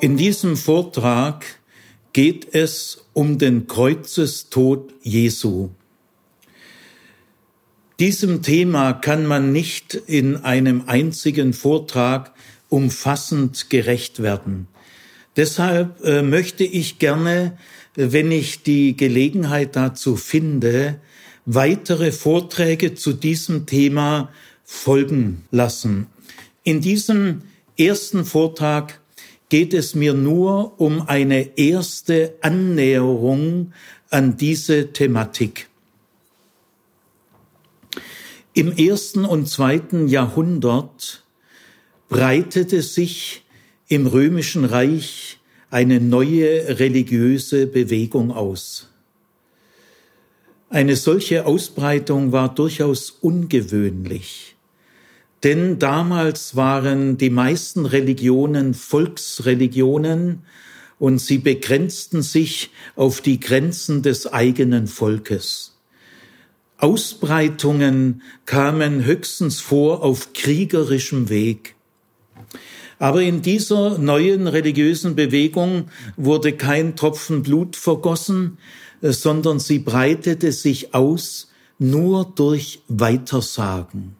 In diesem Vortrag geht es um den Kreuzestod Jesu. Diesem Thema kann man nicht in einem einzigen Vortrag umfassend gerecht werden. Deshalb äh, möchte ich gerne, wenn ich die Gelegenheit dazu finde, weitere Vorträge zu diesem Thema folgen lassen. In diesem ersten Vortrag geht es mir nur um eine erste Annäherung an diese Thematik. Im ersten und zweiten Jahrhundert breitete sich im römischen Reich eine neue religiöse Bewegung aus. Eine solche Ausbreitung war durchaus ungewöhnlich. Denn damals waren die meisten Religionen Volksreligionen und sie begrenzten sich auf die Grenzen des eigenen Volkes. Ausbreitungen kamen höchstens vor auf kriegerischem Weg. Aber in dieser neuen religiösen Bewegung wurde kein Tropfen Blut vergossen, sondern sie breitete sich aus nur durch Weitersagen.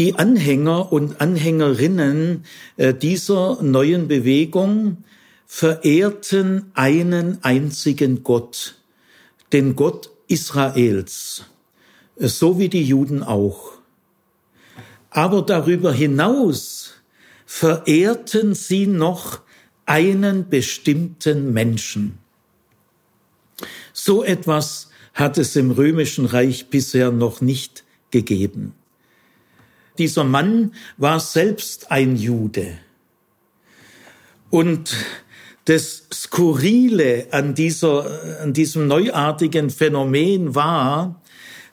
Die Anhänger und Anhängerinnen äh, dieser neuen Bewegung verehrten einen einzigen Gott, den Gott Israels, äh, so wie die Juden auch. Aber darüber hinaus verehrten sie noch einen bestimmten Menschen. So etwas hat es im römischen Reich bisher noch nicht gegeben. Dieser Mann war selbst ein Jude. Und das Skurrile an, dieser, an diesem neuartigen Phänomen war,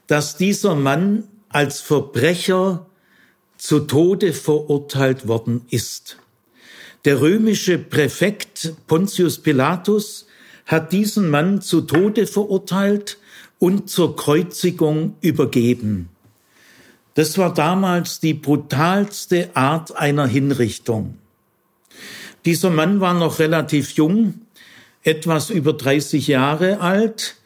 dass dieser Mann als Verbrecher zu Tode verurteilt worden ist. Der römische Präfekt Pontius Pilatus hat diesen Mann zu Tode verurteilt und zur Kreuzigung übergeben. Das war damals die brutalste Art einer Hinrichtung. Dieser Mann war noch relativ jung, etwas über 30 Jahre alt.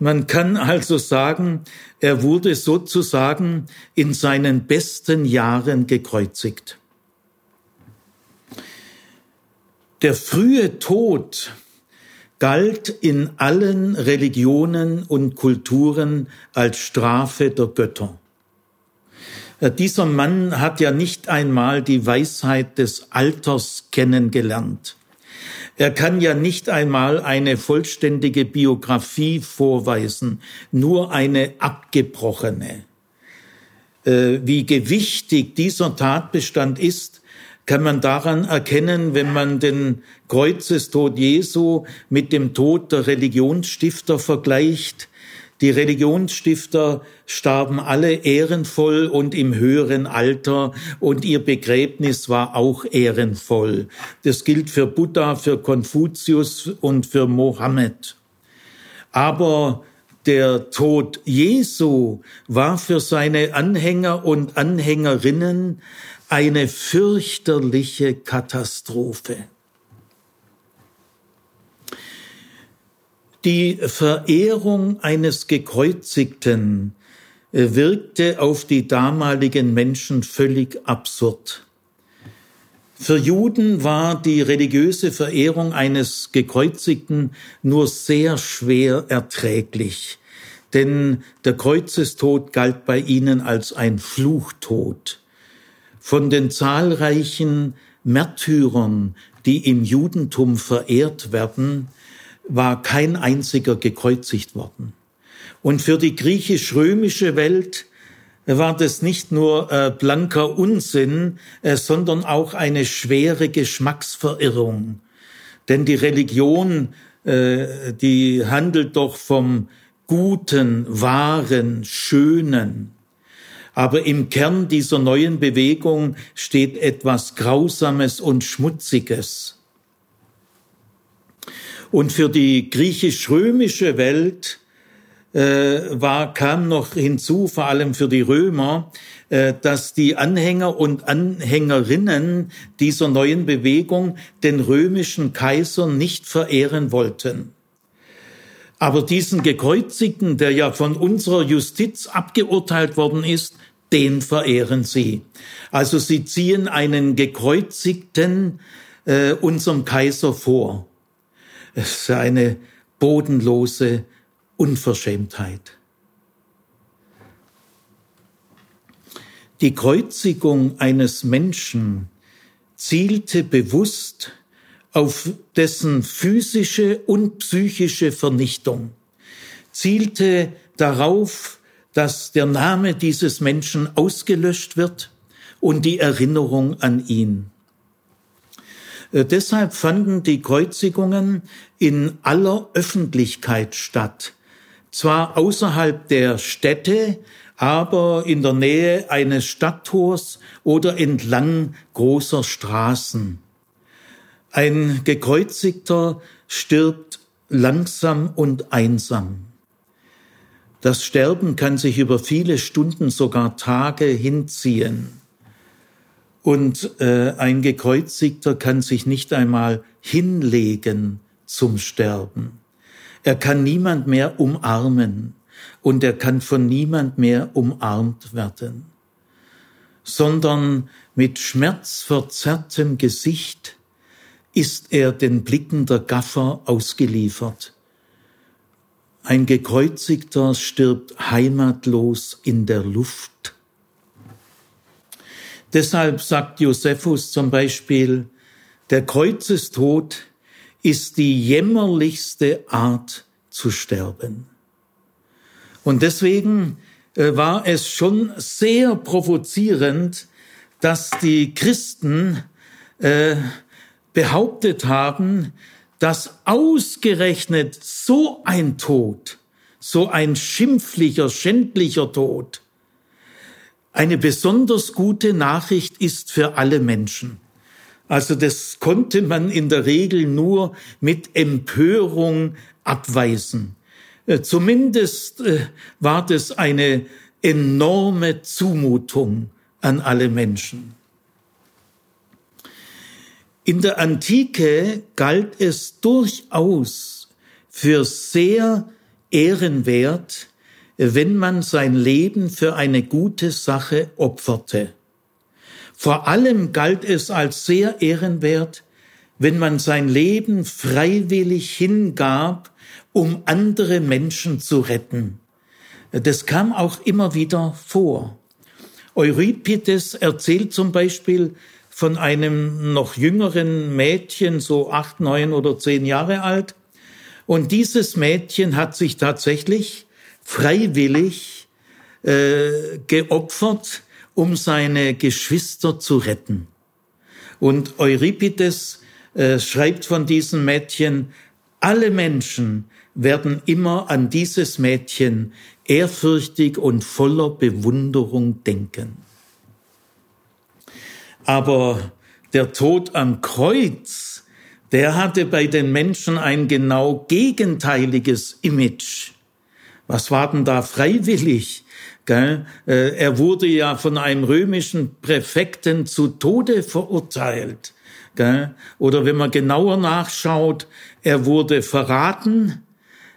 Man kann also sagen, er wurde sozusagen in seinen besten Jahren gekreuzigt. Der frühe Tod galt in allen Religionen und Kulturen als Strafe der Götter. Äh, dieser Mann hat ja nicht einmal die Weisheit des Alters kennengelernt. Er kann ja nicht einmal eine vollständige Biografie vorweisen, nur eine abgebrochene. Äh, wie gewichtig dieser Tatbestand ist, kann man daran erkennen, wenn man den Kreuzestod Jesu mit dem Tod der Religionsstifter vergleicht, die Religionsstifter starben alle ehrenvoll und im höheren Alter und ihr Begräbnis war auch ehrenvoll. Das gilt für Buddha, für Konfuzius und für Mohammed. Aber der Tod Jesu war für seine Anhänger und Anhängerinnen eine fürchterliche Katastrophe. Die Verehrung eines Gekreuzigten äh, wirkte auf die damaligen Menschen völlig absurd. Für Juden war die religiöse Verehrung eines Gekreuzigten nur sehr schwer erträglich, denn der Kreuzestod galt bei ihnen als ein Fluchtod. Von den zahlreichen Märtyrern, die im Judentum verehrt werden, war kein einziger gekreuzigt worden. Und für die griechisch-römische Welt war das nicht nur äh, blanker Unsinn, äh, sondern auch eine schwere Geschmacksverirrung. Denn die Religion, äh, die handelt doch vom Guten, Wahren, Schönen. Aber im Kern dieser neuen Bewegung steht etwas Grausames und Schmutziges. Und für die griechisch-römische Welt äh, war, kam noch hinzu, vor allem für die Römer, äh, dass die Anhänger und Anhängerinnen dieser neuen Bewegung den römischen Kaiser nicht verehren wollten. Aber diesen Gekreuzigten, der ja von unserer Justiz abgeurteilt worden ist, den verehren sie. Also sie ziehen einen Gekreuzigten äh, unserem Kaiser vor. Es ist eine bodenlose Unverschämtheit. Die Kreuzigung eines Menschen zielte bewusst auf dessen physische und psychische Vernichtung, zielte darauf, dass der Name dieses Menschen ausgelöscht wird und die Erinnerung an ihn. Äh, deshalb fanden die Kreuzigungen in aller Öffentlichkeit statt, zwar außerhalb der Städte, aber in der Nähe eines Stadttors oder entlang großer Straßen. Ein gekreuzigter stirbt langsam und einsam. Das Sterben kann sich über viele Stunden, sogar Tage hinziehen. Und äh, ein gekreuzigter kann sich nicht einmal hinlegen zum Sterben. Er kann niemand mehr umarmen und er kann von niemand mehr umarmt werden, sondern mit schmerzverzerrtem Gesicht ist er den Blicken der Gaffer ausgeliefert. Ein gekreuzigter stirbt heimatlos in der Luft. Deshalb sagt Josephus zum Beispiel, der Kreuzestod ist die jämmerlichste Art zu sterben. Und deswegen äh, war es schon sehr provozierend, dass die Christen äh, behauptet haben, dass ausgerechnet so ein Tod, so ein schimpflicher, schändlicher Tod, eine besonders gute Nachricht ist für alle Menschen. Also das konnte man in der Regel nur mit Empörung abweisen. Äh, zumindest äh, war das eine enorme Zumutung an alle Menschen. In der Antike galt es durchaus für sehr ehrenwert, wenn man sein Leben für eine gute Sache opferte. Vor allem galt es als sehr ehrenwert, wenn man sein Leben freiwillig hingab, um andere Menschen zu retten. Das kam auch immer wieder vor. Euripides erzählt zum Beispiel, von einem noch jüngeren Mädchen, so acht, neun oder zehn Jahre alt. Und dieses Mädchen hat sich tatsächlich freiwillig äh, geopfert, um seine Geschwister zu retten. Und Euripides äh, schreibt von diesem Mädchen, alle Menschen werden immer an dieses Mädchen ehrfürchtig und voller Bewunderung denken. Aber der Tod am Kreuz, der hatte bei den Menschen ein genau gegenteiliges Image. Was war denn da freiwillig? Gell? Äh, er wurde ja von einem römischen Präfekten zu Tode verurteilt. Gell? Oder wenn man genauer nachschaut, er wurde verraten,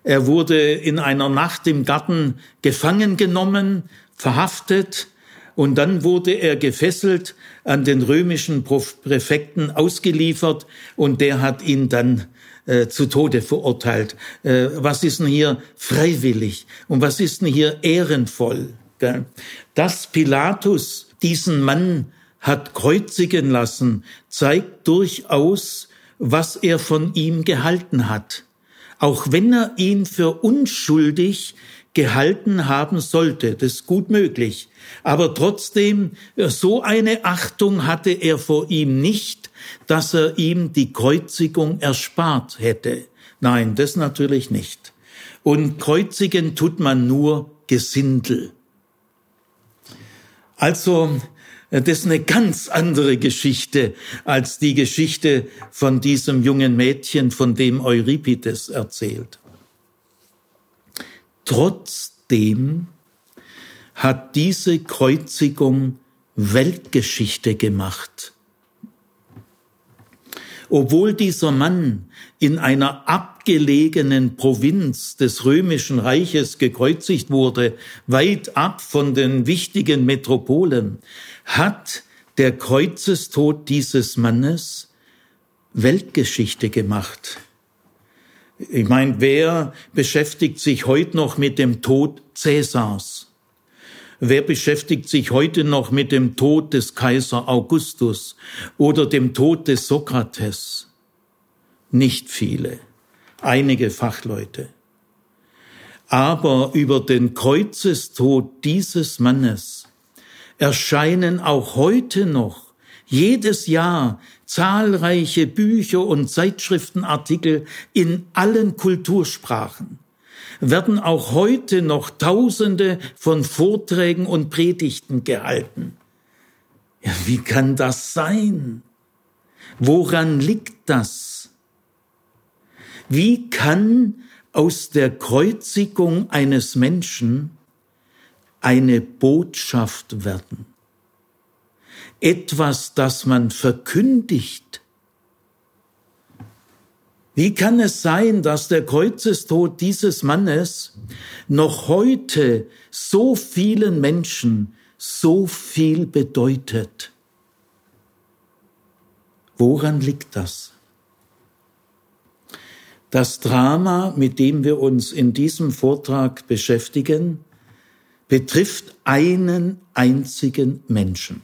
er wurde in einer Nacht im Garten gefangen genommen, verhaftet, und dann wurde er gefesselt an den römischen Präfekten ausgeliefert und der hat ihn dann äh, zu Tode verurteilt. Äh, was ist denn hier freiwillig und was ist denn hier ehrenvoll? Gell? Dass Pilatus diesen Mann hat kreuzigen lassen, zeigt durchaus, was er von ihm gehalten hat. Auch wenn er ihn für unschuldig gehalten haben sollte, das ist gut möglich. Aber trotzdem, so eine Achtung hatte er vor ihm nicht, dass er ihm die Kreuzigung erspart hätte. Nein, das natürlich nicht. Und kreuzigen tut man nur Gesindel. Also, das ist eine ganz andere Geschichte als die Geschichte von diesem jungen Mädchen, von dem Euripides erzählt. Trotzdem hat diese Kreuzigung Weltgeschichte gemacht. Obwohl dieser Mann in einer abgelegenen Provinz des römischen Reiches gekreuzigt wurde, weit ab von den wichtigen Metropolen, hat der Kreuzestod dieses Mannes Weltgeschichte gemacht. Ich meine, wer beschäftigt sich heute noch mit dem Tod Cäsars? Wer beschäftigt sich heute noch mit dem Tod des Kaiser Augustus oder dem Tod des Sokrates? Nicht viele, einige Fachleute. Aber über den Kreuzestod dieses Mannes erscheinen auch heute noch jedes Jahr zahlreiche Bücher und Zeitschriftenartikel in allen Kultursprachen werden auch heute noch Tausende von Vorträgen und Predigten gehalten. Ja, wie kann das sein? Woran liegt das? Wie kann aus der Kreuzigung eines Menschen eine Botschaft werden? Etwas, das man verkündigt, wie kann es sein, dass der Kreuzestod dieses Mannes noch heute so vielen Menschen so viel bedeutet? Woran liegt das? Das Drama, mit dem wir uns in diesem Vortrag beschäftigen, betrifft einen einzigen Menschen.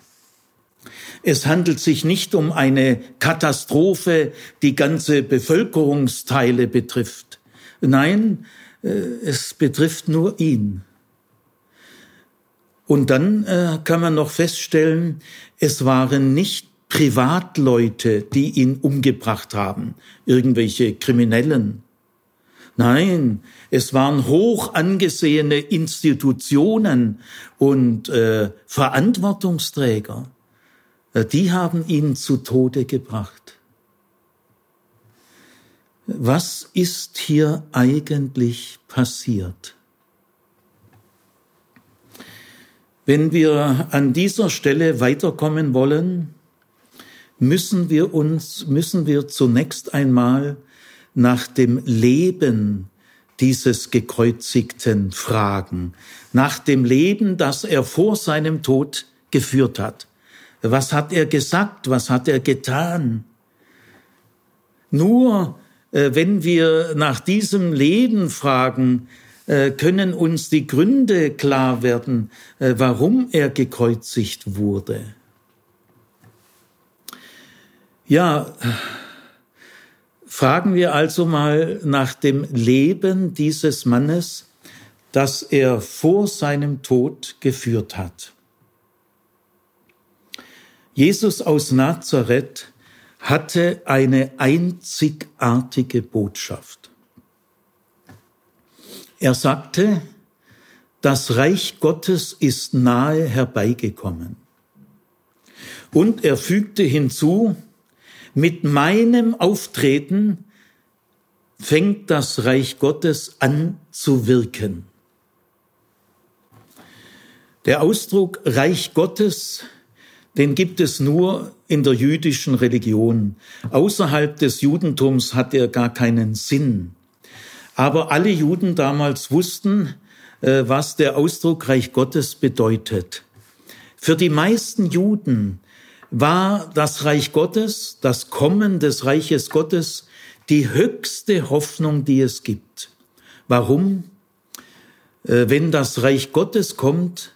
Es handelt sich nicht um eine Katastrophe, die ganze Bevölkerungsteile betrifft. Nein, äh, es betrifft nur ihn. Und dann äh, kann man noch feststellen, es waren nicht Privatleute, die ihn umgebracht haben, irgendwelche Kriminellen. Nein, es waren hoch angesehene Institutionen und äh, Verantwortungsträger. Äh, die haben ihn zu Tode gebracht. Was ist hier eigentlich passiert? Wenn wir an dieser Stelle weiterkommen wollen, müssen wir uns, müssen wir zunächst einmal nach dem Leben dieses Gekreuzigten fragen, nach dem Leben, das er vor seinem Tod geführt hat. Was hat er gesagt? Was hat er getan? Nur äh, wenn wir nach diesem Leben fragen, äh, können uns die Gründe klar werden, äh, warum er gekreuzigt wurde. Ja, fragen wir also mal nach dem Leben dieses Mannes, das er vor seinem Tod geführt hat. Jesus aus Nazareth hatte eine einzigartige Botschaft. Er sagte, das Reich Gottes ist nahe herbeigekommen. Und er fügte hinzu, mit meinem Auftreten fängt das Reich Gottes an zu wirken. Der Ausdruck Reich Gottes den gibt es nur in der jüdischen Religion. Außerhalb des Judentums hat er gar keinen Sinn. Aber alle Juden damals wussten, äh, was der Ausdruck Reich Gottes bedeutet. Für die meisten Juden war das Reich Gottes, das Kommen des Reiches Gottes, die höchste Hoffnung, die es gibt. Warum? Äh, wenn das Reich Gottes kommt,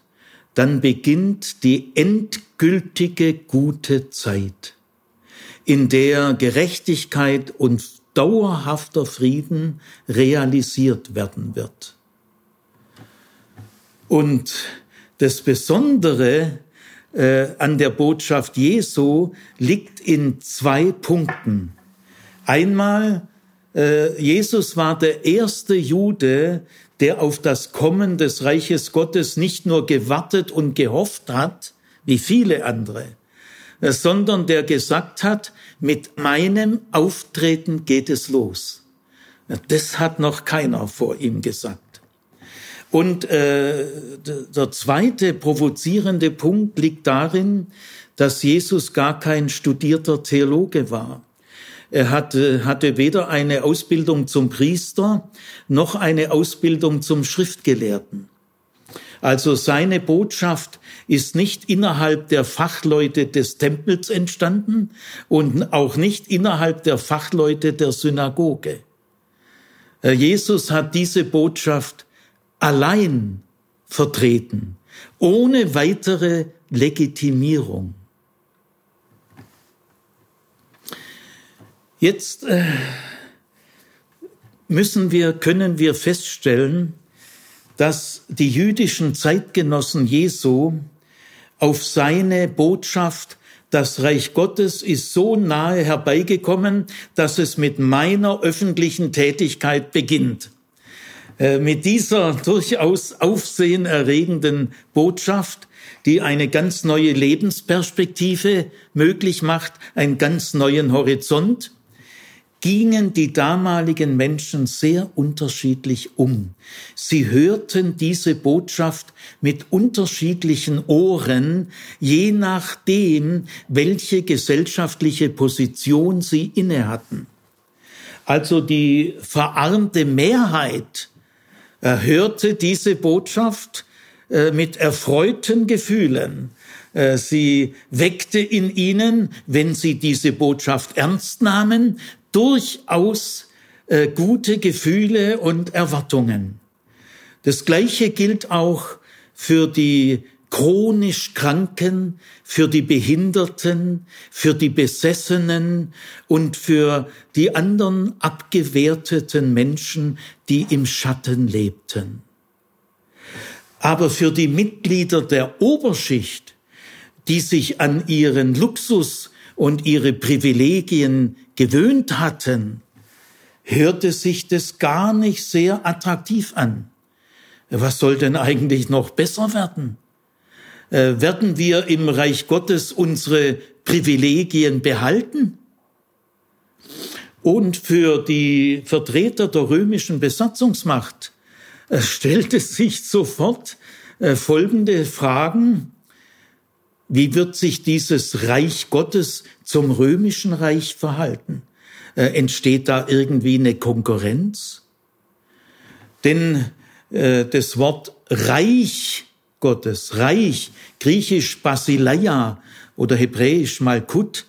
dann beginnt die endgültige gute Zeit, in der Gerechtigkeit und dauerhafter Frieden realisiert werden wird. Und das Besondere äh, an der Botschaft Jesu liegt in zwei Punkten. Einmal, äh, Jesus war der erste Jude, der auf das Kommen des Reiches Gottes nicht nur gewartet und gehofft hat, wie viele andere, sondern der gesagt hat, mit meinem Auftreten geht es los. Das hat noch keiner vor ihm gesagt. Und äh, der zweite provozierende Punkt liegt darin, dass Jesus gar kein studierter Theologe war. Er hatte, hatte weder eine Ausbildung zum Priester noch eine Ausbildung zum Schriftgelehrten. Also seine Botschaft ist nicht innerhalb der Fachleute des Tempels entstanden und auch nicht innerhalb der Fachleute der Synagoge. Äh, Jesus hat diese Botschaft allein vertreten, ohne weitere Legitimierung. Jetzt äh, müssen wir, können wir feststellen, dass die jüdischen Zeitgenossen Jesu auf seine Botschaft, das Reich Gottes ist so nahe herbeigekommen, dass es mit meiner öffentlichen Tätigkeit beginnt. Äh, mit dieser durchaus aufsehenerregenden Botschaft, die eine ganz neue Lebensperspektive möglich macht, einen ganz neuen Horizont, gingen die damaligen Menschen sehr unterschiedlich um. Sie hörten diese Botschaft mit unterschiedlichen Ohren, je nachdem, welche gesellschaftliche Position sie inne hatten. Also die verarmte Mehrheit hörte diese Botschaft äh, mit erfreuten Gefühlen. Äh, sie weckte in ihnen, wenn sie diese Botschaft ernst nahmen, durchaus äh, gute Gefühle und Erwartungen. Das Gleiche gilt auch für die chronisch Kranken, für die Behinderten, für die Besessenen und für die anderen abgewerteten Menschen, die im Schatten lebten. Aber für die Mitglieder der Oberschicht, die sich an ihren Luxus und ihre Privilegien gewöhnt hatten, hörte sich das gar nicht sehr attraktiv an. Was soll denn eigentlich noch besser werden? Äh, werden wir im Reich Gottes unsere Privilegien behalten? Und für die Vertreter der römischen Besatzungsmacht äh, stellte sich sofort äh, folgende Fragen. Wie wird sich dieses Reich Gottes zum römischen Reich verhalten? Entsteht da irgendwie eine Konkurrenz? Denn das Wort Reich Gottes. Reich, griechisch Basileia oder hebräisch Malkut,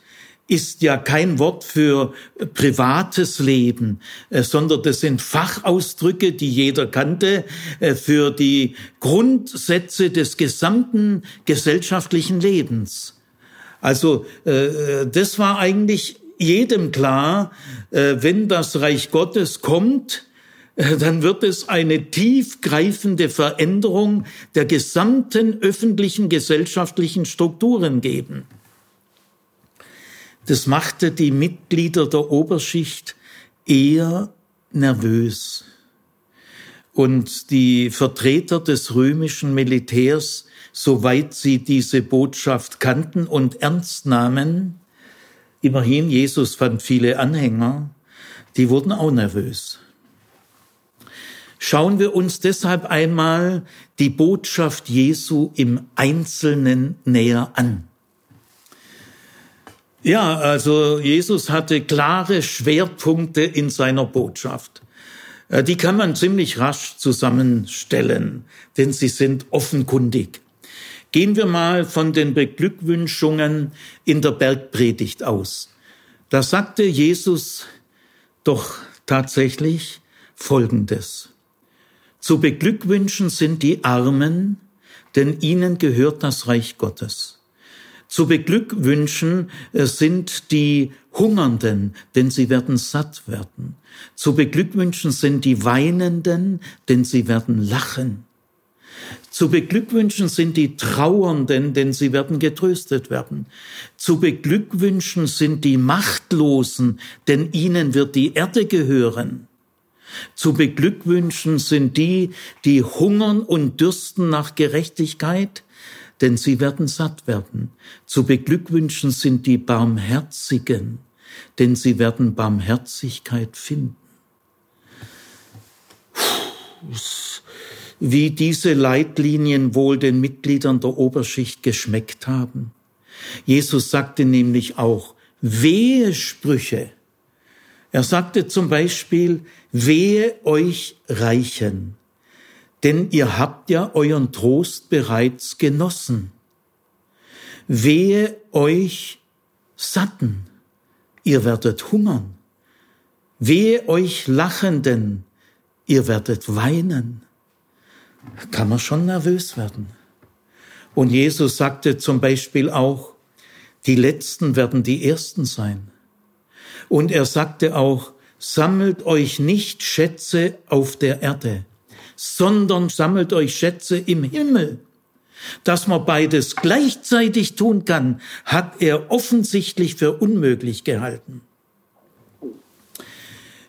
ist ja kein Wort für privates Leben, äh, sondern das sind Fachausdrücke, die jeder kannte, äh, für die Grundsätze des gesamten gesellschaftlichen Lebens. Also äh, das war eigentlich jedem klar, wenn das Reich Gottes kommt, dann wird es eine tiefgreifende Veränderung der gesamten öffentlichen gesellschaftlichen Strukturen geben. Das machte die Mitglieder der Oberschicht eher nervös. Und die Vertreter des römischen Militärs, soweit sie diese Botschaft kannten und ernst nahmen, immerhin Jesus fand viele Anhänger, die wurden auch nervös. Schauen wir uns deshalb einmal die Botschaft Jesu im Einzelnen näher an. Ja, also Jesus hatte klare Schwerpunkte in seiner Botschaft. Äh, die kann man ziemlich rasch zusammenstellen, denn sie sind offenkundig. Gehen wir mal von den Beglückwünschungen in der Bergpredigt aus. Da sagte Jesus doch tatsächlich Folgendes. Zu beglückwünschen sind die Armen, denn ihnen gehört das Reich Gottes. Zu beglückwünschen äh, sind die Hungernden, denn sie werden satt werden. Zu beglückwünschen sind die Weinenden, denn sie werden lachen. Zu beglückwünschen sind die Trauernden, denn sie werden getröstet werden. Zu beglückwünschen sind die Machtlosen, denn ihnen wird die Erde gehören. Zu beglückwünschen sind die, die hungern und dürsten nach Gerechtigkeit, denn sie werden satt werden. Zu beglückwünschen sind die Barmherzigen, denn sie werden Barmherzigkeit finden. wie diese Leitlinien wohl den Mitgliedern der Oberschicht geschmeckt haben. Jesus sagte nämlich auch, wehe Sprüche. Er sagte zum Beispiel, wehe euch Reichen, denn ihr habt ja euren Trost bereits genossen. Wehe euch Satten, ihr werdet hungern. Wehe euch Lachenden, ihr werdet weinen. Kann man schon nervös werden. Und Jesus sagte zum Beispiel auch, die Letzten werden die Ersten sein. Und er sagte auch, sammelt euch nicht Schätze auf der Erde, sondern sammelt euch Schätze im Himmel. Dass man beides gleichzeitig tun kann, hat er offensichtlich für unmöglich gehalten.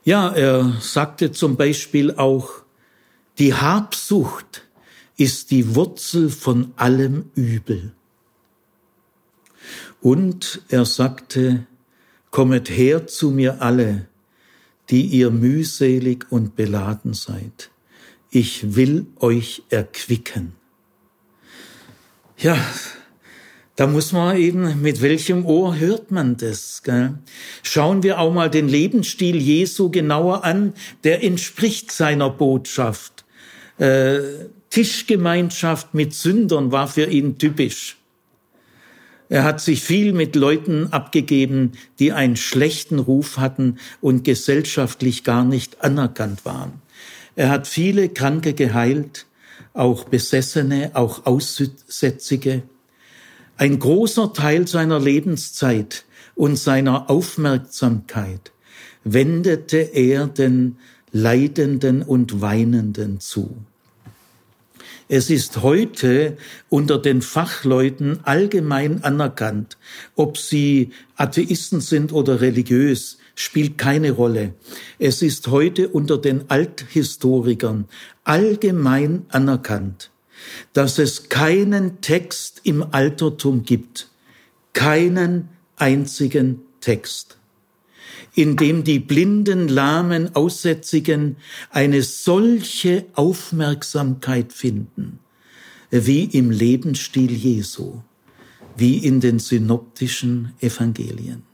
Ja, er sagte zum Beispiel auch, die Habsucht ist die Wurzel von allem Übel. Und er sagte, Kommet her zu mir alle, die ihr mühselig und beladen seid. Ich will euch erquicken. Ja, da muss man eben, mit welchem Ohr hört man das? Gell? Schauen wir auch mal den Lebensstil Jesu genauer an, der entspricht seiner Botschaft. Äh, Tischgemeinschaft mit Sündern war für ihn typisch. Er hat sich viel mit Leuten abgegeben, die einen schlechten Ruf hatten und gesellschaftlich gar nicht anerkannt waren. Er hat viele Kranke geheilt, auch Besessene, auch Aussätzige. Ein großer Teil seiner Lebenszeit und seiner Aufmerksamkeit wendete er den Leidenden und Weinenden zu. Es ist heute unter den Fachleuten allgemein anerkannt, ob sie Atheisten sind oder religiös, spielt keine Rolle. Es ist heute unter den Althistorikern allgemein anerkannt, dass es keinen Text im Altertum gibt, keinen einzigen Text, in dem die blinden, lahmen, Aussätzigen eine solche Aufmerksamkeit finden, wie im Lebensstil Jesu, wie in den synoptischen Evangelien.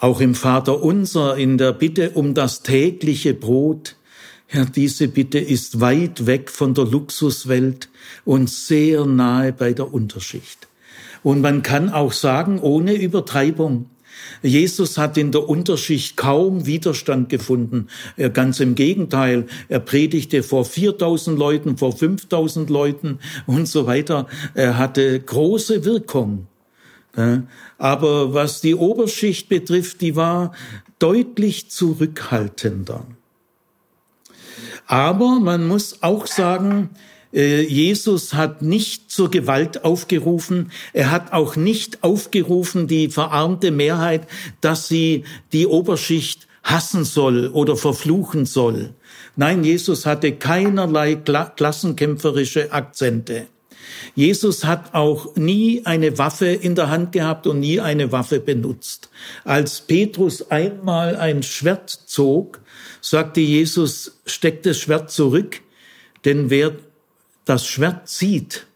Auch im Vater unser in der Bitte um das tägliche Brot Herr, diese Bitte ist weit weg von der Luxuswelt und sehr nahe bei der Unterschicht. Und man kann auch sagen, ohne Übertreibung, Jesus hat in der Unterschicht kaum Widerstand gefunden. Ganz im Gegenteil, er predigte vor 4000 Leuten, vor 5000 Leuten und so weiter. Er hatte große Wirkung. Aber was die Oberschicht betrifft, die war deutlich zurückhaltender. Aber man muss auch sagen, äh, Jesus hat nicht zur Gewalt aufgerufen. Er hat auch nicht aufgerufen, die verarmte Mehrheit, dass sie die Oberschicht hassen soll oder verfluchen soll. Nein, Jesus hatte keinerlei klassenkämpferische Akzente. Jesus hat auch nie eine Waffe in der Hand gehabt und nie eine Waffe benutzt. Als Petrus einmal ein Schwert zog, sagte Jesus, steckt das Schwert zurück, denn wer das Schwert zieht,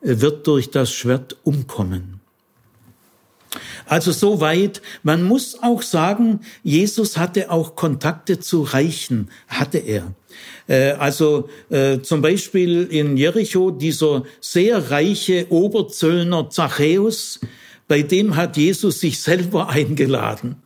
wird durch das Schwert umkommen. Also soweit, man muss auch sagen, Jesus hatte auch Kontakte zu Reichen, hatte er. Äh, also äh, zum Beispiel in Jericho dieser sehr reiche Oberzöllner Zachäus, bei dem hat Jesus sich selber eingeladen.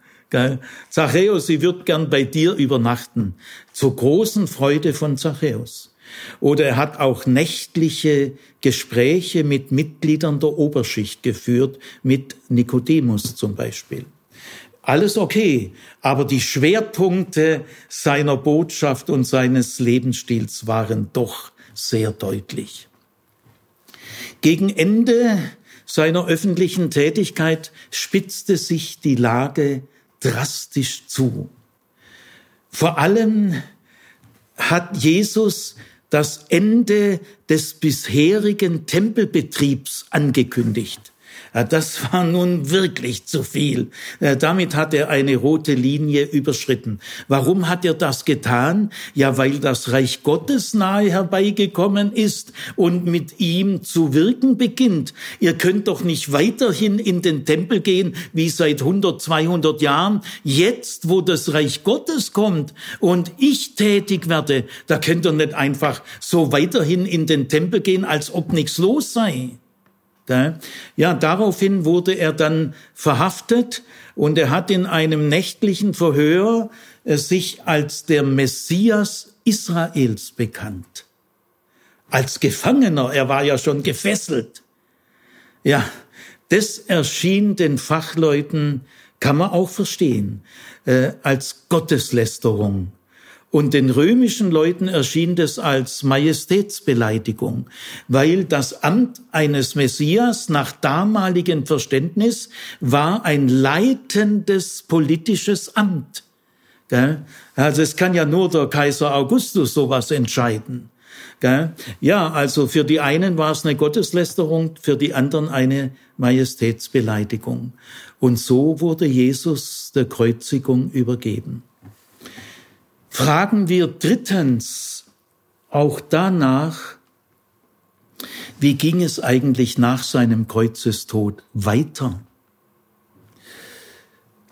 Zachäus, sie wird gern bei dir übernachten. Zur großen Freude von Zachäus. Oder er hat auch nächtliche Gespräche mit Mitgliedern der Oberschicht geführt, mit Nikodemus zum Beispiel. Alles okay, aber die Schwerpunkte seiner Botschaft und seines Lebensstils waren doch sehr deutlich. Gegen Ende seiner öffentlichen Tätigkeit spitzte sich die Lage drastisch zu. Vor allem hat Jesus das Ende des bisherigen Tempelbetriebs angekündigt. Das war nun wirklich zu viel. Damit hat er eine rote Linie überschritten. Warum hat er das getan? Ja, weil das Reich Gottes nahe herbeigekommen ist und mit ihm zu wirken beginnt. Ihr könnt doch nicht weiterhin in den Tempel gehen wie seit 100, 200 Jahren. Jetzt, wo das Reich Gottes kommt und ich tätig werde, da könnt ihr nicht einfach so weiterhin in den Tempel gehen, als ob nichts los sei. Ja, daraufhin wurde er dann verhaftet und er hat in einem nächtlichen Verhör äh, sich als der Messias Israels bekannt. Als Gefangener, er war ja schon gefesselt. Ja, das erschien den Fachleuten, kann man auch verstehen, äh, als Gotteslästerung. Und den römischen Leuten erschien das als Majestätsbeleidigung, weil das Amt eines Messias nach damaligem Verständnis war ein leitendes politisches Amt. Also es kann ja nur der Kaiser Augustus sowas entscheiden. Ja, also für die einen war es eine Gotteslästerung, für die anderen eine Majestätsbeleidigung. Und so wurde Jesus der Kreuzigung übergeben fragen wir drittens auch danach, wie ging es eigentlich nach seinem Kreuzestod weiter?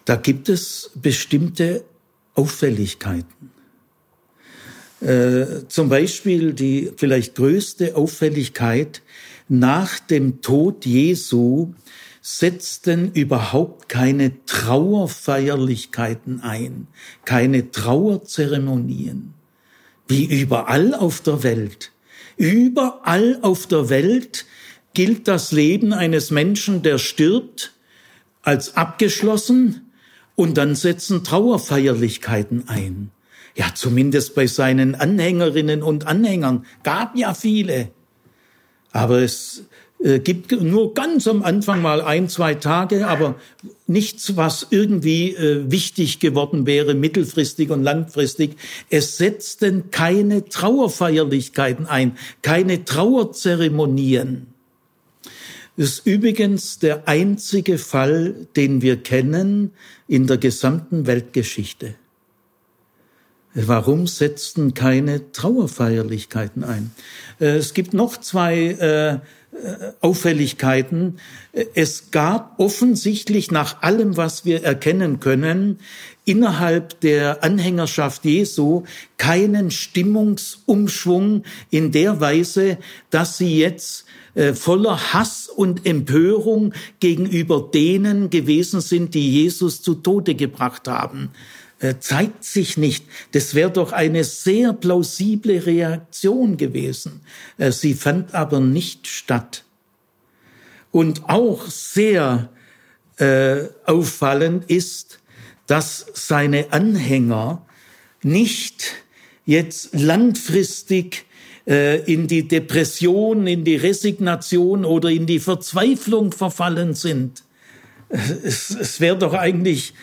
Da gibt es bestimmte Auffälligkeiten. Äh, zum Beispiel die vielleicht größte Auffälligkeit nach dem Tod Jesu setzten überhaupt keine Trauerfeierlichkeiten ein, keine Trauerzeremonien, wie überall auf der Welt. Überall auf der Welt gilt das Leben eines Menschen, der stirbt, als abgeschlossen und dann setzen Trauerfeierlichkeiten ein. Ja, zumindest bei seinen Anhängerinnen und Anhängern gab ja viele. Aber es gibt nur ganz am Anfang mal ein, zwei Tage, aber nichts, was irgendwie äh, wichtig geworden wäre, mittelfristig und langfristig. Es setzten keine Trauerfeierlichkeiten ein, keine Trauerzeremonien. Das ist übrigens der einzige Fall, den wir kennen in der gesamten Weltgeschichte. Warum setzten keine Trauerfeierlichkeiten ein? Äh, es gibt noch zwei äh, Auffälligkeiten. Es gab offensichtlich nach allem, was wir erkennen können, innerhalb der Anhängerschaft Jesu keinen Stimmungsumschwung in der Weise, dass sie jetzt äh, voller Hass und Empörung gegenüber denen gewesen sind, die Jesus zu Tode gebracht haben. Äh, zeigt sich nicht. Das wäre doch eine sehr plausible Reaktion gewesen. Äh, sie fand aber nicht statt. Und auch sehr äh, auffallend ist, dass seine Anhänger nicht jetzt langfristig äh, in die Depression, in die Resignation oder in die Verzweiflung verfallen sind. Es, es wäre doch eigentlich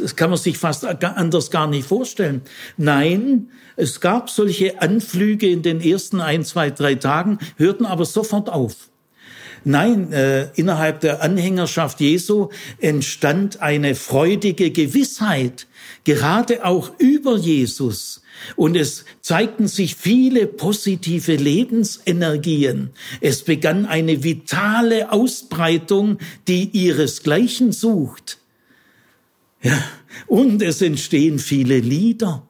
das kann man sich fast anders gar nicht vorstellen. Nein, es gab solche Anflüge in den ersten ein, zwei, drei Tagen, hörten aber sofort auf. Nein, äh, innerhalb der Anhängerschaft Jesu entstand eine freudige Gewissheit, gerade auch über Jesus. Und es zeigten sich viele positive Lebensenergien. Es begann eine vitale Ausbreitung, die ihresgleichen sucht. Ja, und es entstehen viele Lieder.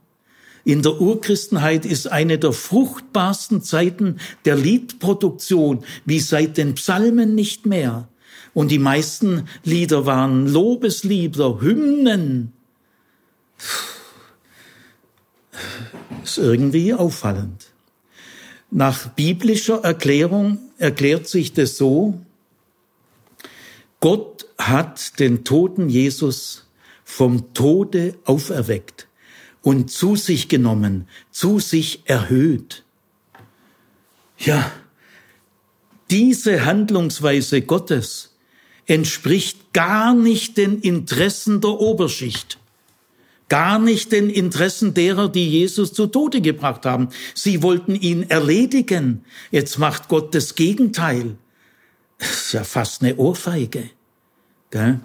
In der Urchristenheit ist eine der fruchtbarsten Zeiten der Liedproduktion, wie seit den Psalmen nicht mehr. Und die meisten Lieder waren Lobeslieder, Hymnen. Ist irgendwie auffallend. Nach biblischer Erklärung erklärt sich das so, Gott hat den toten Jesus vom Tode auferweckt und zu sich genommen, zu sich erhöht. Ja, diese Handlungsweise Gottes entspricht gar nicht den Interessen der Oberschicht, gar nicht den Interessen derer, die Jesus zu Tode gebracht haben. Sie wollten ihn erledigen. Jetzt macht Gott das Gegenteil. Das ist ja fast eine Ohrfeige. Gell?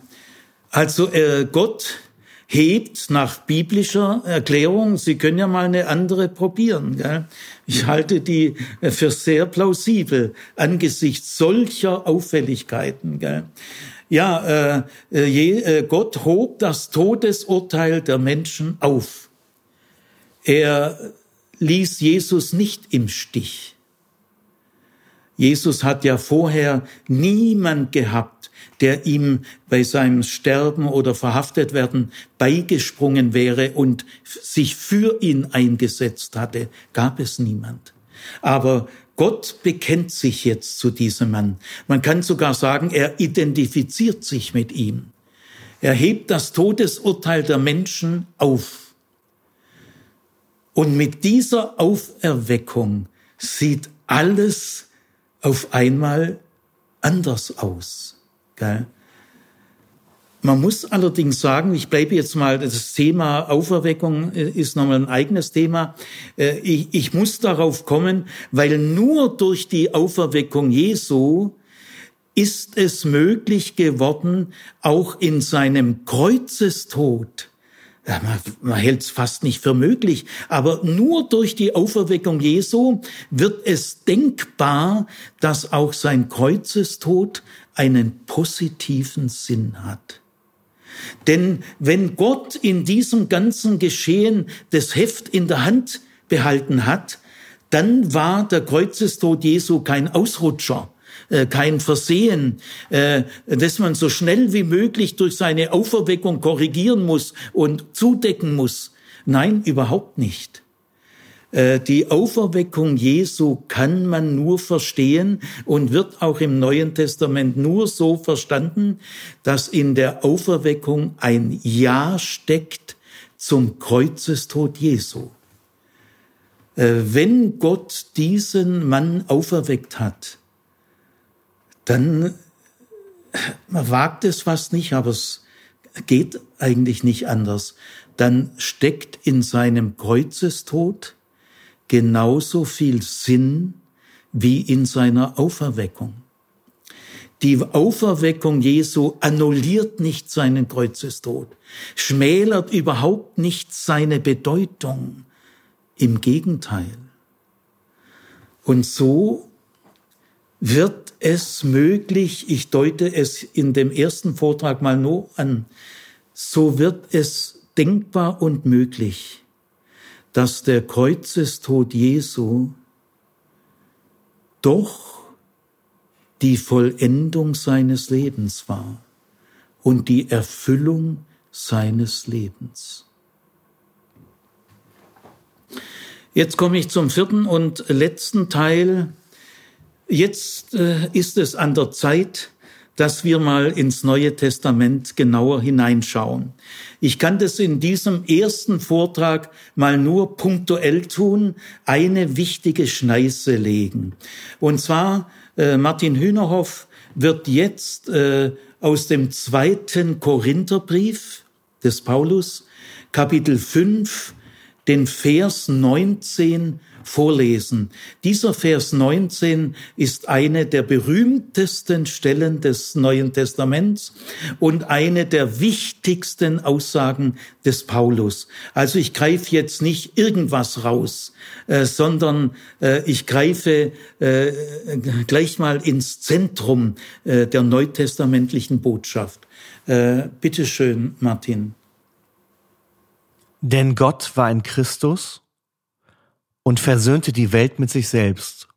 Also äh, Gott hebt nach biblischer Erklärung, Sie können ja mal eine andere probieren. Gell? Ich halte die für sehr plausibel angesichts solcher Auffälligkeiten. Gell? Ja, äh, äh, je, äh, Gott hob das Todesurteil der Menschen auf. Er ließ Jesus nicht im Stich. Jesus hat ja vorher niemand gehabt, der ihm bei seinem Sterben oder verhaftet werden beigesprungen wäre und sich für ihn eingesetzt hatte. Gab es niemand. Aber Gott bekennt sich jetzt zu diesem Mann. Man kann sogar sagen, er identifiziert sich mit ihm. Er hebt das Todesurteil der Menschen auf. Und mit dieser Auferweckung sieht alles auf einmal anders aus. Gell? Man muss allerdings sagen, ich bleibe jetzt mal, das Thema Auferweckung äh, ist nochmal ein eigenes Thema. Äh, ich, ich muss darauf kommen, weil nur durch die Auferweckung Jesu ist es möglich geworden, auch in seinem Kreuzestod man, man hält es fast nicht für möglich, aber nur durch die Auferweckung Jesu wird es denkbar, dass auch sein Kreuzestod einen positiven Sinn hat. Denn wenn Gott in diesem ganzen Geschehen das Heft in der Hand behalten hat, dann war der Kreuzestod Jesu kein Ausrutscher, kein Versehen, äh, dass man so schnell wie möglich durch seine Auferweckung korrigieren muss und zudecken muss. Nein, überhaupt nicht. Äh, die Auferweckung Jesu kann man nur verstehen und wird auch im Neuen Testament nur so verstanden, dass in der Auferweckung ein Ja steckt zum Kreuzestod Jesu. Wenn Gott diesen Mann auferweckt hat, dann man wagt es fast nicht, aber es geht eigentlich nicht anders. Dann steckt in seinem Kreuzestod genauso viel Sinn wie in seiner Auferweckung. Die Auferweckung Jesu annulliert nicht seinen Kreuzestod, schmälert überhaupt nicht seine Bedeutung. Im Gegenteil. Und so wird es möglich, ich deute es in dem ersten Vortrag mal nur an, so wird es denkbar und möglich, dass der Kreuzestod Jesu doch die Vollendung seines Lebens war und die Erfüllung seines Lebens. Jetzt komme ich zum vierten und letzten Teil Jetzt äh, ist es an der Zeit, dass wir mal ins Neue Testament genauer hineinschauen. Ich kann das in diesem ersten Vortrag mal nur punktuell tun, eine wichtige Schneise legen. Und zwar, äh, Martin Hühnerhoff wird jetzt äh, aus dem zweiten Korintherbrief des Paulus, Kapitel 5, den Vers 19 vorlesen. Dieser Vers 19 ist eine der berühmtesten Stellen des Neuen Testaments und eine der wichtigsten Aussagen des Paulus. Also ich greife jetzt nicht irgendwas raus, äh, sondern äh, ich greife äh, gleich mal ins Zentrum der neutestamentlichen Botschaft. Bitte schön, Martin. Denn Gott war in Christus und versöhnte die Welt mit sich selbst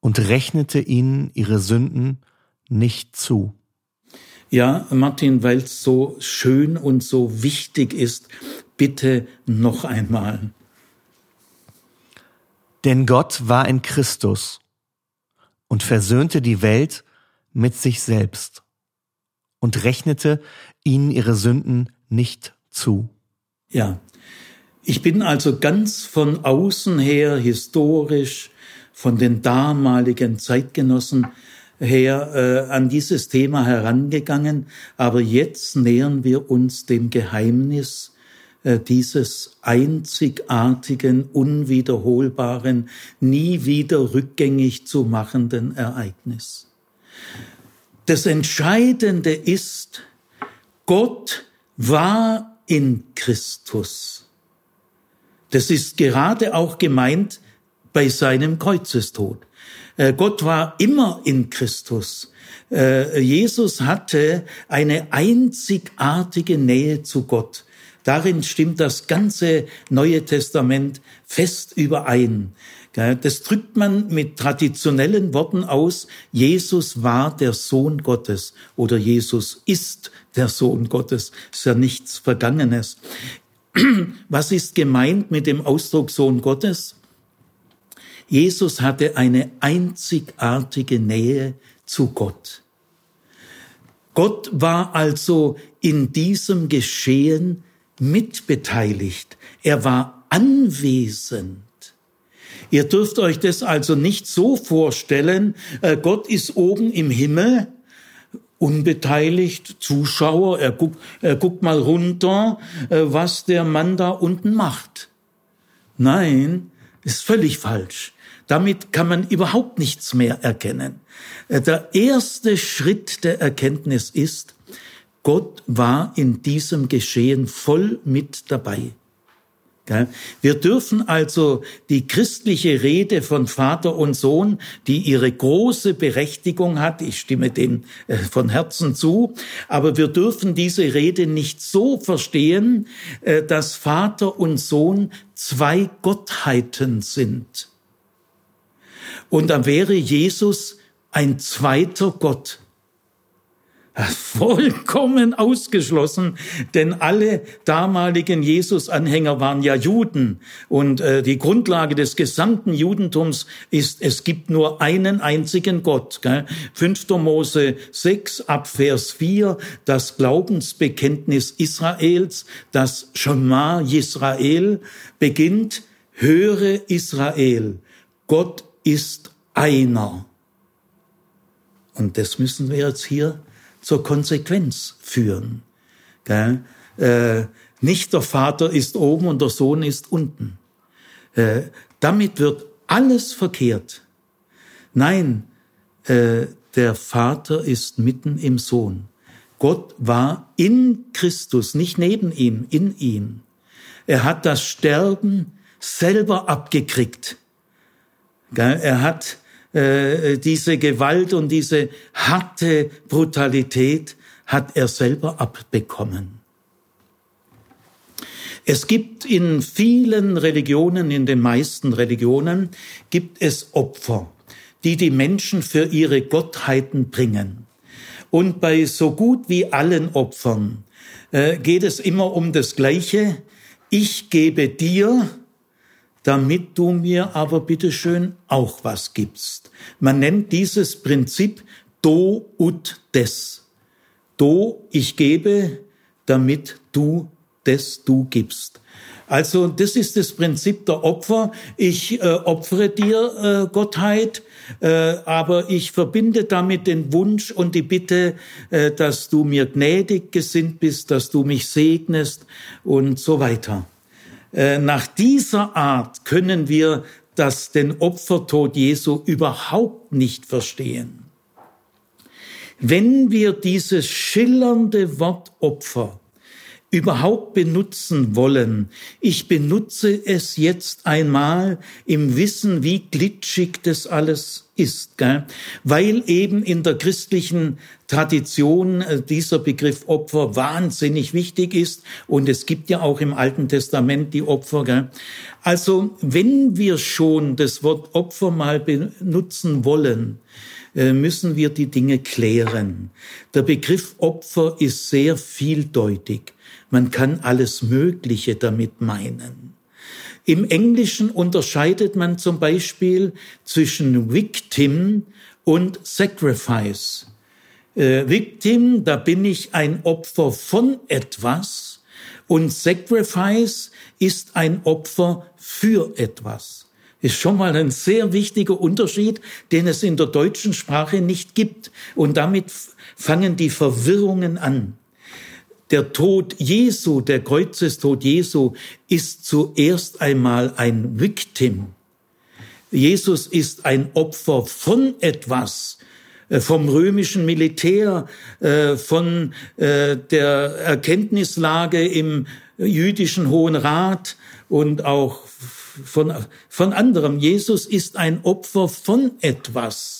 und rechnete ihnen ihre Sünden nicht zu. Ja, Martin, weil es so schön und so wichtig ist, bitte noch einmal. Denn Gott war in Christus und versöhnte die Welt mit sich selbst und rechnete ihnen ihre Sünden nicht zu. Ja, ich bin also ganz von außen her historisch, von den damaligen Zeitgenossen her äh, an dieses Thema herangegangen, aber jetzt nähern wir uns dem Geheimnis äh, dieses einzigartigen, unwiederholbaren, nie wieder rückgängig zu machenden Ereignis. Das Entscheidende ist, Gott war in Christus. Das ist gerade auch gemeint bei seinem Kreuzestod. Äh, Gott war immer in Christus. Äh, Jesus hatte eine einzigartige Nähe zu Gott. Darin stimmt das ganze Neue Testament fest überein. Das drückt man mit traditionellen Worten aus. Jesus war der Sohn Gottes oder Jesus ist der Sohn Gottes. Ist ja nichts Vergangenes. Was ist gemeint mit dem Ausdruck Sohn Gottes? Jesus hatte eine einzigartige Nähe zu Gott. Gott war also in diesem Geschehen mitbeteiligt. Er war anwesend. Ihr dürft euch das also nicht so vorstellen, äh, Gott ist oben im Himmel, unbeteiligt, Zuschauer, er guckt, er guckt mal runter, äh, was der Mann da unten macht. Nein, ist völlig falsch. Damit kann man überhaupt nichts mehr erkennen. Äh, der erste Schritt der Erkenntnis ist, Gott war in diesem Geschehen voll mit dabei. Wir dürfen also die christliche Rede von Vater und Sohn, die ihre große Berechtigung hat, ich stimme dem äh, von Herzen zu, aber wir dürfen diese Rede nicht so verstehen, äh, dass Vater und Sohn zwei Gottheiten sind. Und dann wäre Jesus ein zweiter Gott. Vollkommen ausgeschlossen, denn alle damaligen Jesus-Anhänger waren ja Juden und äh, die Grundlage des gesamten Judentums ist, es gibt nur einen einzigen Gott. Gell? 5. Mose 6 ab Vers 4, das Glaubensbekenntnis Israels, das Shema Yisrael beginnt, höre Israel, Gott ist einer. Und das müssen wir jetzt hier zur Konsequenz führen. Äh, nicht der Vater ist oben und der Sohn ist unten. Äh, damit wird alles verkehrt. Nein, äh, der Vater ist mitten im Sohn. Gott war in Christus, nicht neben ihm, in ihm. Er hat das Sterben selber abgekriegt. Er hat äh, diese Gewalt und diese harte Brutalität hat er selber abbekommen. Es gibt in vielen Religionen, in den meisten Religionen, gibt es Opfer, die die Menschen für ihre Gottheiten bringen. Und bei so gut wie allen Opfern äh, geht es immer um das Gleiche. Ich gebe dir, damit du mir aber bitteschön auch was gibst. Man nennt dieses Prinzip do ut des. Do, ich gebe, damit du des du gibst. Also das ist das Prinzip der Opfer. Ich äh, opfere dir, äh, Gottheit, äh, aber ich verbinde damit den Wunsch und die Bitte, äh, dass du mir gnädig gesinnt bist, dass du mich segnest und so weiter. Äh, nach dieser Art können wir das, den Opfertod Jesu überhaupt nicht verstehen. Wenn wir dieses schillernde Wort Opfer überhaupt benutzen wollen. Ich benutze es jetzt einmal im Wissen, wie glitschig das alles ist, gell? weil eben in der christlichen Tradition äh, dieser Begriff Opfer wahnsinnig wichtig ist und es gibt ja auch im Alten Testament die Opfer. Gell? Also wenn wir schon das Wort Opfer mal benutzen wollen, äh, müssen wir die Dinge klären. Der Begriff Opfer ist sehr vieldeutig. Man kann alles Mögliche damit meinen. Im Englischen unterscheidet man zum Beispiel zwischen Victim und Sacrifice. Äh, Victim, da bin ich ein Opfer von etwas und Sacrifice ist ein Opfer für etwas. Ist schon mal ein sehr wichtiger Unterschied, den es in der deutschen Sprache nicht gibt. Und damit fangen die Verwirrungen an. Der Tod Jesu, der Kreuzestod Jesu, ist zuerst einmal ein Victim. Jesus ist ein Opfer von etwas, äh, vom römischen Militär, äh, von äh, der Erkenntnislage im jüdischen Hohen Rat und auch von, von anderem. Jesus ist ein Opfer von etwas.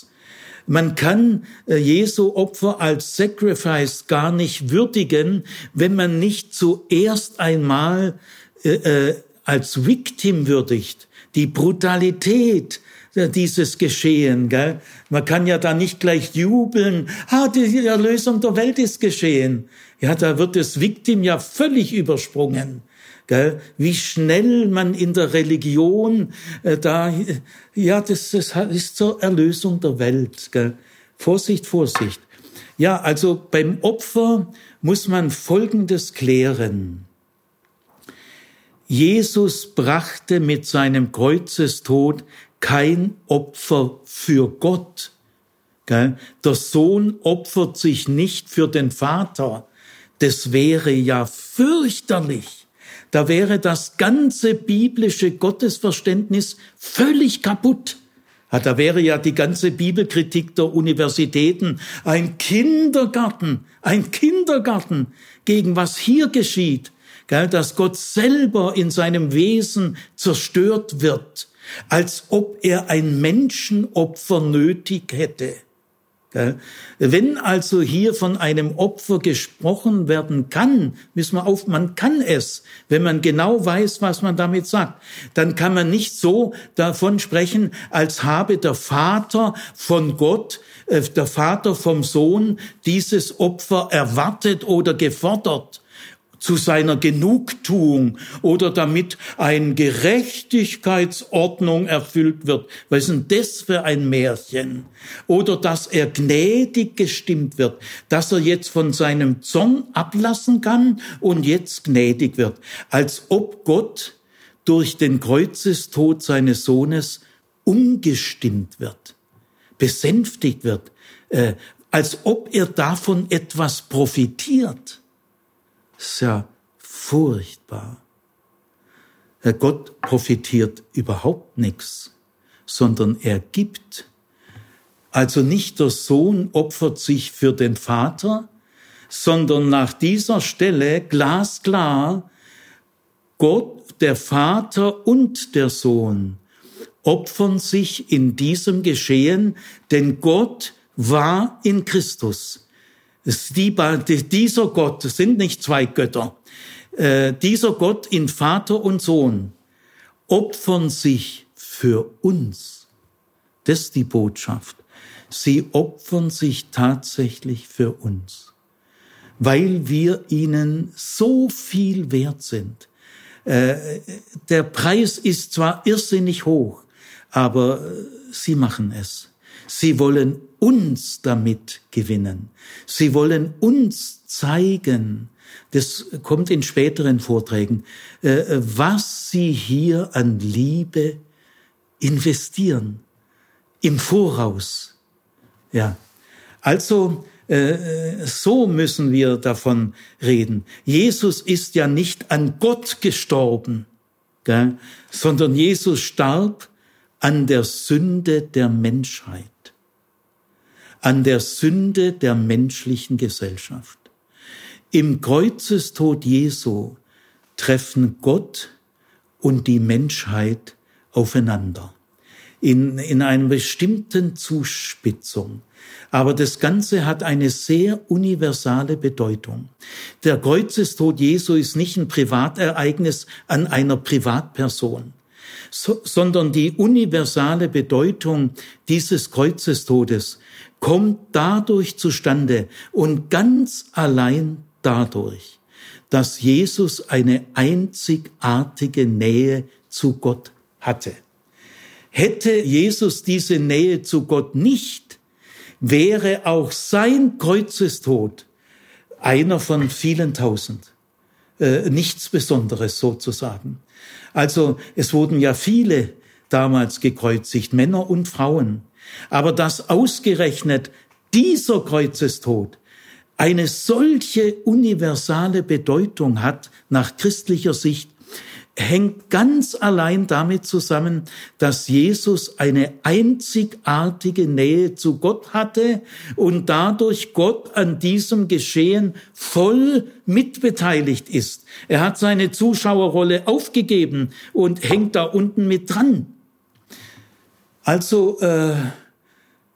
Man kann Jesu Opfer als Sacrifice gar nicht würdigen, wenn man nicht zuerst einmal äh, als Victim würdigt. Die Brutalität, dieses Geschehen. Gell? Man kann ja da nicht gleich jubeln, ah, die Erlösung der Welt ist geschehen. Ja, da wird das Victim ja völlig übersprungen. Gell? Wie schnell man in der Religion äh, da, ja, das, das ist zur Erlösung der Welt. Gell? Vorsicht, Vorsicht. Ja, also beim Opfer muss man Folgendes klären. Jesus brachte mit seinem Kreuzestod kein Opfer für Gott. Der Sohn opfert sich nicht für den Vater. Das wäre ja fürchterlich. Da wäre das ganze biblische Gottesverständnis völlig kaputt. Da wäre ja die ganze Bibelkritik der Universitäten ein Kindergarten, ein Kindergarten gegen was hier geschieht, dass Gott selber in seinem Wesen zerstört wird als ob er ein Menschenopfer nötig hätte. Wenn also hier von einem Opfer gesprochen werden kann, wissen wir auf, man kann es, wenn man genau weiß, was man damit sagt, dann kann man nicht so davon sprechen, als habe der Vater von Gott, äh, der Vater vom Sohn dieses Opfer erwartet oder gefordert zu seiner Genugtuung oder damit ein Gerechtigkeitsordnung erfüllt wird. Was ist denn das für ein Märchen? Oder dass er gnädig gestimmt wird, dass er jetzt von seinem Zorn ablassen kann und jetzt gnädig wird. Als ob Gott durch den Kreuzestod seines Sohnes umgestimmt wird, besänftigt wird, äh, als ob er davon etwas profitiert ist ja furchtbar. Herr Gott profitiert überhaupt nichts, sondern er gibt. Also nicht der Sohn opfert sich für den Vater, sondern nach dieser Stelle glasklar, Gott, der Vater und der Sohn opfern sich in diesem Geschehen, denn Gott war in Christus. Die, dieser Gott, es sind nicht zwei Götter, äh, dieser Gott in Vater und Sohn opfern sich für uns. Das ist die Botschaft. Sie opfern sich tatsächlich für uns, weil wir ihnen so viel wert sind. Äh, der Preis ist zwar irrsinnig hoch, aber sie machen es. Sie wollen uns damit gewinnen. Sie wollen uns zeigen, das kommt in späteren Vorträgen, äh, was sie hier an Liebe investieren. Im Voraus. Ja. Also, äh, so müssen wir davon reden. Jesus ist ja nicht an Gott gestorben, sondern Jesus starb an der Sünde der Menschheit an der Sünde der menschlichen Gesellschaft. Im Kreuzestod Jesu treffen Gott und die Menschheit aufeinander in, in einer bestimmten Zuspitzung. Aber das Ganze hat eine sehr universale Bedeutung. Der Kreuzestod Jesu ist nicht ein Privatereignis an einer Privatperson, so, sondern die universale Bedeutung dieses Kreuzestodes kommt dadurch zustande und ganz allein dadurch, dass Jesus eine einzigartige Nähe zu Gott hatte. Hätte Jesus diese Nähe zu Gott nicht, wäre auch sein Kreuzestod einer von vielen tausend. Äh, nichts Besonderes sozusagen. Also es wurden ja viele damals gekreuzigt, Männer und Frauen. Aber dass ausgerechnet dieser Kreuzestod eine solche universale Bedeutung hat nach christlicher Sicht, hängt ganz allein damit zusammen, dass Jesus eine einzigartige Nähe zu Gott hatte und dadurch Gott an diesem Geschehen voll mitbeteiligt ist. Er hat seine Zuschauerrolle aufgegeben und hängt da unten mit dran. Also äh,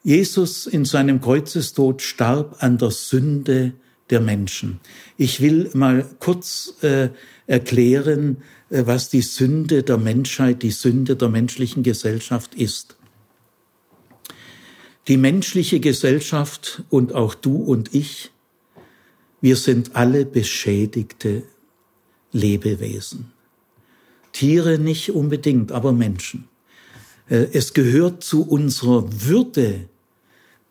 Jesus in seinem Kreuzestod starb an der Sünde der Menschen. Ich will mal kurz äh, erklären, äh, was die Sünde der Menschheit, die Sünde der menschlichen Gesellschaft ist. Die menschliche Gesellschaft und auch du und ich, wir sind alle beschädigte Lebewesen. Tiere nicht unbedingt, aber Menschen. Äh, es gehört zu unserer Würde,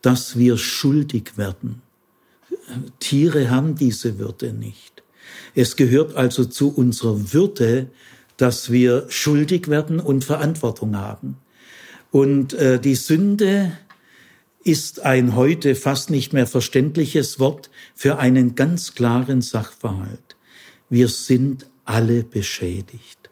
dass wir schuldig werden. Tiere haben diese Würde nicht. Es gehört also zu unserer Würde, dass wir schuldig werden und Verantwortung haben. Und äh, die Sünde ist ein heute fast nicht mehr verständliches Wort für einen ganz klaren Sachverhalt. Wir sind alle beschädigt.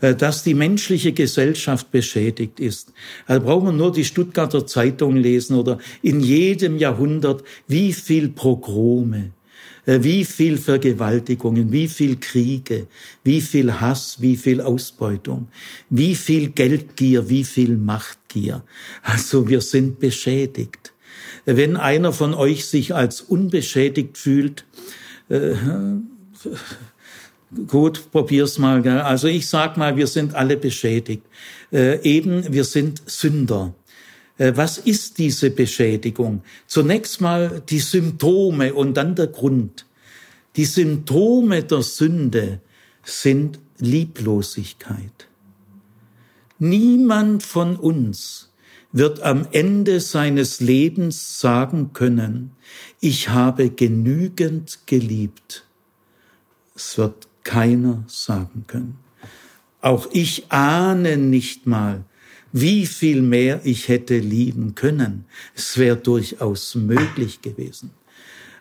Äh, dass die menschliche Gesellschaft beschädigt ist. Da brauchen wir nur die Stuttgarter Zeitung lesen oder in jedem Jahrhundert, wie viel Progrome, äh, wie viel Vergewaltigungen, wie viel Kriege, wie viel Hass, wie viel Ausbeutung, wie viel Geldgier, wie viel Machtgier. Also wir sind beschädigt. Wenn einer von euch sich als unbeschädigt fühlt, äh, gut, probier's mal. Gell? Also ich sag mal, wir sind alle beschädigt. Äh, eben, wir sind Sünder. Äh, was ist diese Beschädigung? Zunächst mal die Symptome und dann der Grund. Die Symptome der Sünde sind Lieblosigkeit. Niemand von uns wird am Ende seines Lebens sagen können, ich habe genügend geliebt. Es wird keiner sagen können. Auch ich ahne nicht mal, wie viel mehr ich hätte lieben können. Es wäre durchaus möglich gewesen.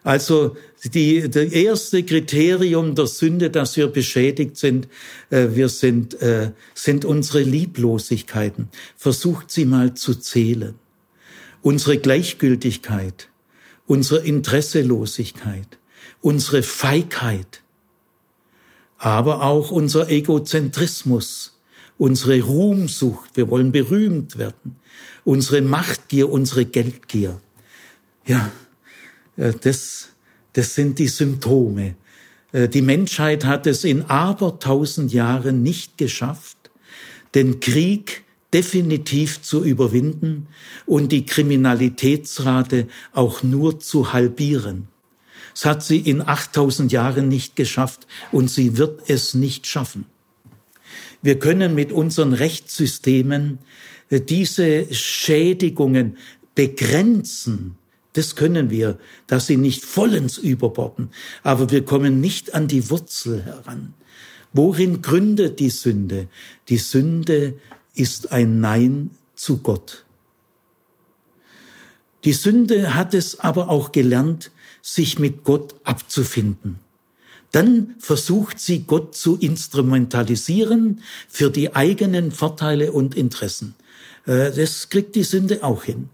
Also die, das erste Kriterium der Sünde, dass wir beschädigt sind, äh, wir sind, äh, sind unsere Lieblosigkeiten. Versucht sie mal zu zählen. Unsere Gleichgültigkeit, unsere Interesselosigkeit, unsere Feigheit, aber auch unser Egozentrismus, unsere Ruhmsucht, wir wollen berühmt werden, unsere Machtgier, unsere Geldgier. Ja, äh, das, das sind die Symptome. Äh, die Menschheit hat es in abertausend Jahren nicht geschafft, den Krieg definitiv zu überwinden und die Kriminalitätsrate auch nur zu halbieren. Es hat sie in 8000 Jahren nicht geschafft und sie wird es nicht schaffen. Wir können mit unseren Rechtssystemen äh, diese Schädigungen begrenzen. Das können wir, dass sie nicht vollends überborden. Aber wir kommen nicht an die Wurzel heran. Worin gründet die Sünde? Die Sünde ist ein Nein zu Gott. Die Sünde hat es aber auch gelernt, sich mit Gott abzufinden dann versucht sie Gott zu instrumentalisieren für die eigenen Vorteile und Interessen. Äh, das kriegt die Sünde auch hin.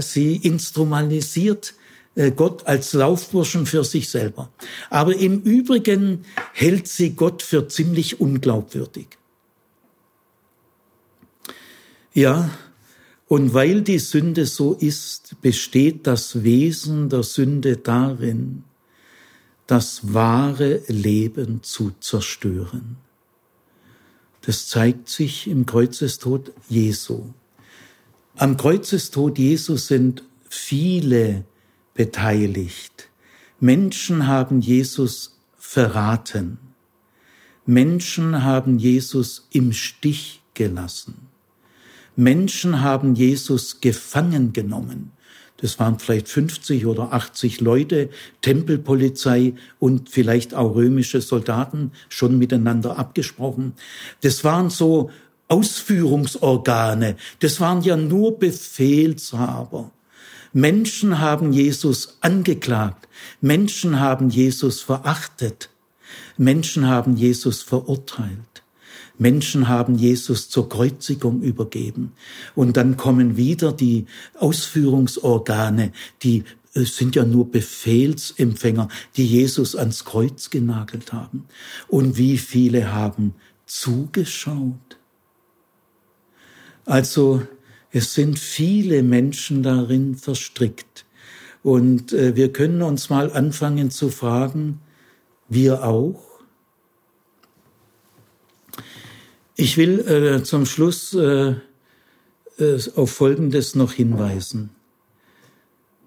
Sie instrumentalisiert äh, Gott als Laufburschen für sich selber. Aber im Übrigen hält sie Gott für ziemlich unglaubwürdig. Ja, und weil die Sünde so ist, besteht das Wesen der Sünde darin, das wahre Leben zu zerstören. Das zeigt sich im Kreuzestod Jesu. Am Kreuzestod Jesu sind viele beteiligt. Menschen haben Jesus verraten. Menschen haben Jesus im Stich gelassen. Menschen haben Jesus gefangen genommen. Das waren vielleicht 50 oder 80 Leute, Tempelpolizei und vielleicht auch römische Soldaten schon miteinander abgesprochen. Das waren so Ausführungsorgane. Das waren ja nur Befehlshaber. Menschen haben Jesus angeklagt. Menschen haben Jesus verachtet. Menschen haben Jesus verurteilt. Menschen haben Jesus zur Kreuzigung übergeben. Und dann kommen wieder die Ausführungsorgane, die es sind ja nur Befehlsempfänger, die Jesus ans Kreuz genagelt haben. Und wie viele haben zugeschaut? Also es sind viele Menschen darin verstrickt. Und äh, wir können uns mal anfangen zu fragen, wir auch? Ich will äh, zum Schluss äh, äh, auf Folgendes noch hinweisen.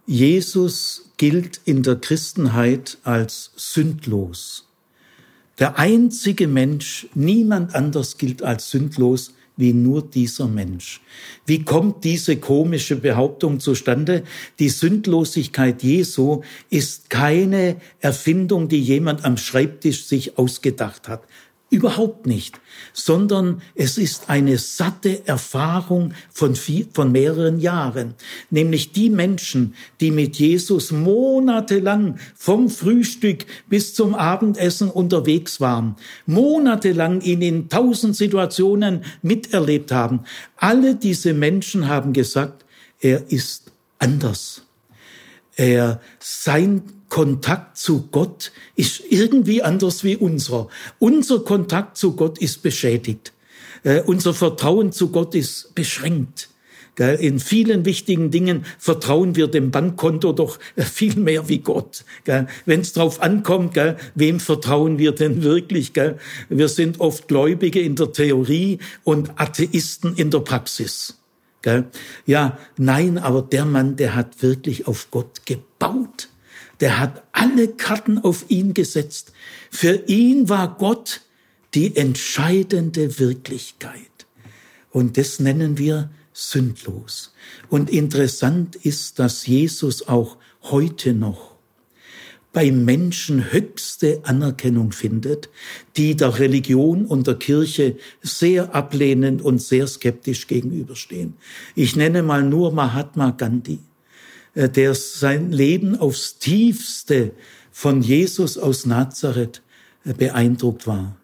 Jesus gilt in der Christenheit als sündlos. Der einzige Mensch, niemand anders gilt als sündlos wie nur dieser Mensch. Wie kommt diese komische Behauptung zustande? Die Sündlosigkeit Jesu ist keine Erfindung, die jemand am Schreibtisch sich ausgedacht hat. Überhaupt nicht, sondern es ist eine satte Erfahrung von, viel, von mehreren Jahren. Nämlich die Menschen, die mit Jesus monatelang vom Frühstück bis zum Abendessen unterwegs waren, monatelang ihn in tausend Situationen miterlebt haben. Alle diese Menschen haben gesagt, er ist anders. Er, sein Kontakt zu Gott ist irgendwie anders wie unserer. Unser Kontakt zu Gott ist beschädigt. Äh, unser Vertrauen zu Gott ist beschränkt. Gell? In vielen wichtigen Dingen vertrauen wir dem Bankkonto doch äh, viel mehr wie Gott. Wenn es drauf ankommt, gell? wem vertrauen wir denn wirklich? Gell? Wir sind oft Gläubige in der Theorie und Atheisten in der Praxis. Gell? Ja, nein, aber der Mann, der hat wirklich auf Gott gebaut der hat alle Karten auf ihn gesetzt. Für ihn war Gott die entscheidende Wirklichkeit. Und das nennen wir sündlos. Und interessant ist, dass Jesus auch heute noch bei Menschen höchste Anerkennung findet, die der Religion und der Kirche sehr ablehnend und sehr skeptisch gegenüberstehen. Ich nenne mal nur Mahatma Gandhi. Äh, der sein Leben aufs tiefste von Jesus aus Nazareth äh, beeindruckt war.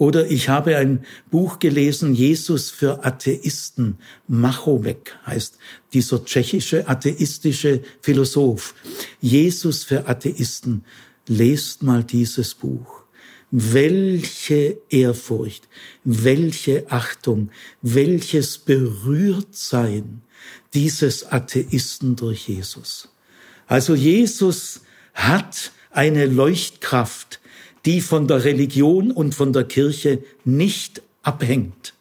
Oder ich habe ein Buch gelesen, Jesus für Atheisten. Machomek heißt dieser tschechische atheistische Philosoph. Jesus für Atheisten. Lest mal dieses Buch. Welche Ehrfurcht, welche Achtung, welches Berührtsein dieses Atheisten durch Jesus. Also Jesus hat eine Leuchtkraft, die von der Religion und von der Kirche nicht abhängt.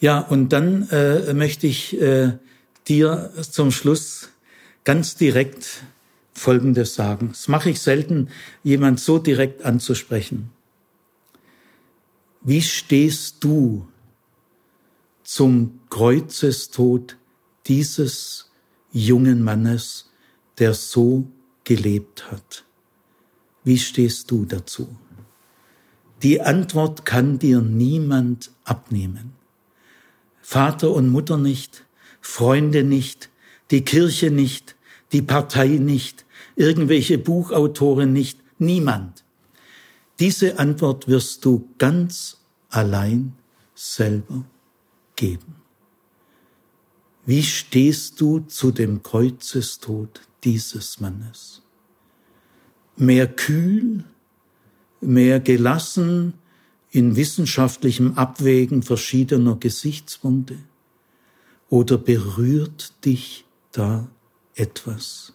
Ja, und dann äh, möchte ich äh, dir zum Schluss ganz direkt Folgendes sagen. Das mache ich selten, jemand so direkt anzusprechen. Wie stehst du zum Kreuzestod dieses jungen Mannes, der so gelebt hat. Wie stehst du dazu? Die Antwort kann dir niemand abnehmen. Vater und Mutter nicht, Freunde nicht, die Kirche nicht, die Partei nicht, irgendwelche Buchautoren nicht, niemand. Diese Antwort wirst du ganz allein selber geben. Wie stehst du zu dem Kreuzestod dieses Mannes? Mehr kühl, mehr gelassen in wissenschaftlichem Abwägen verschiedener Gesichtspunkte? Oder berührt dich da etwas?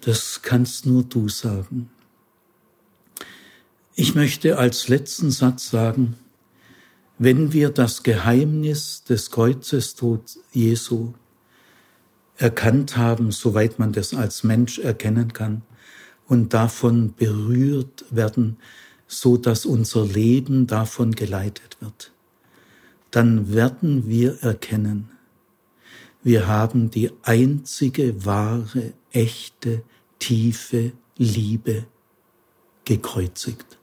Das kannst nur du sagen. Ich möchte als letzten Satz sagen, wenn wir das Geheimnis des Kreuzestods Jesu erkannt haben, soweit man das als Mensch erkennen kann, und davon berührt werden, so dass unser Leben davon geleitet wird, dann werden wir erkennen, wir haben die einzige wahre, echte, tiefe Liebe gekreuzigt.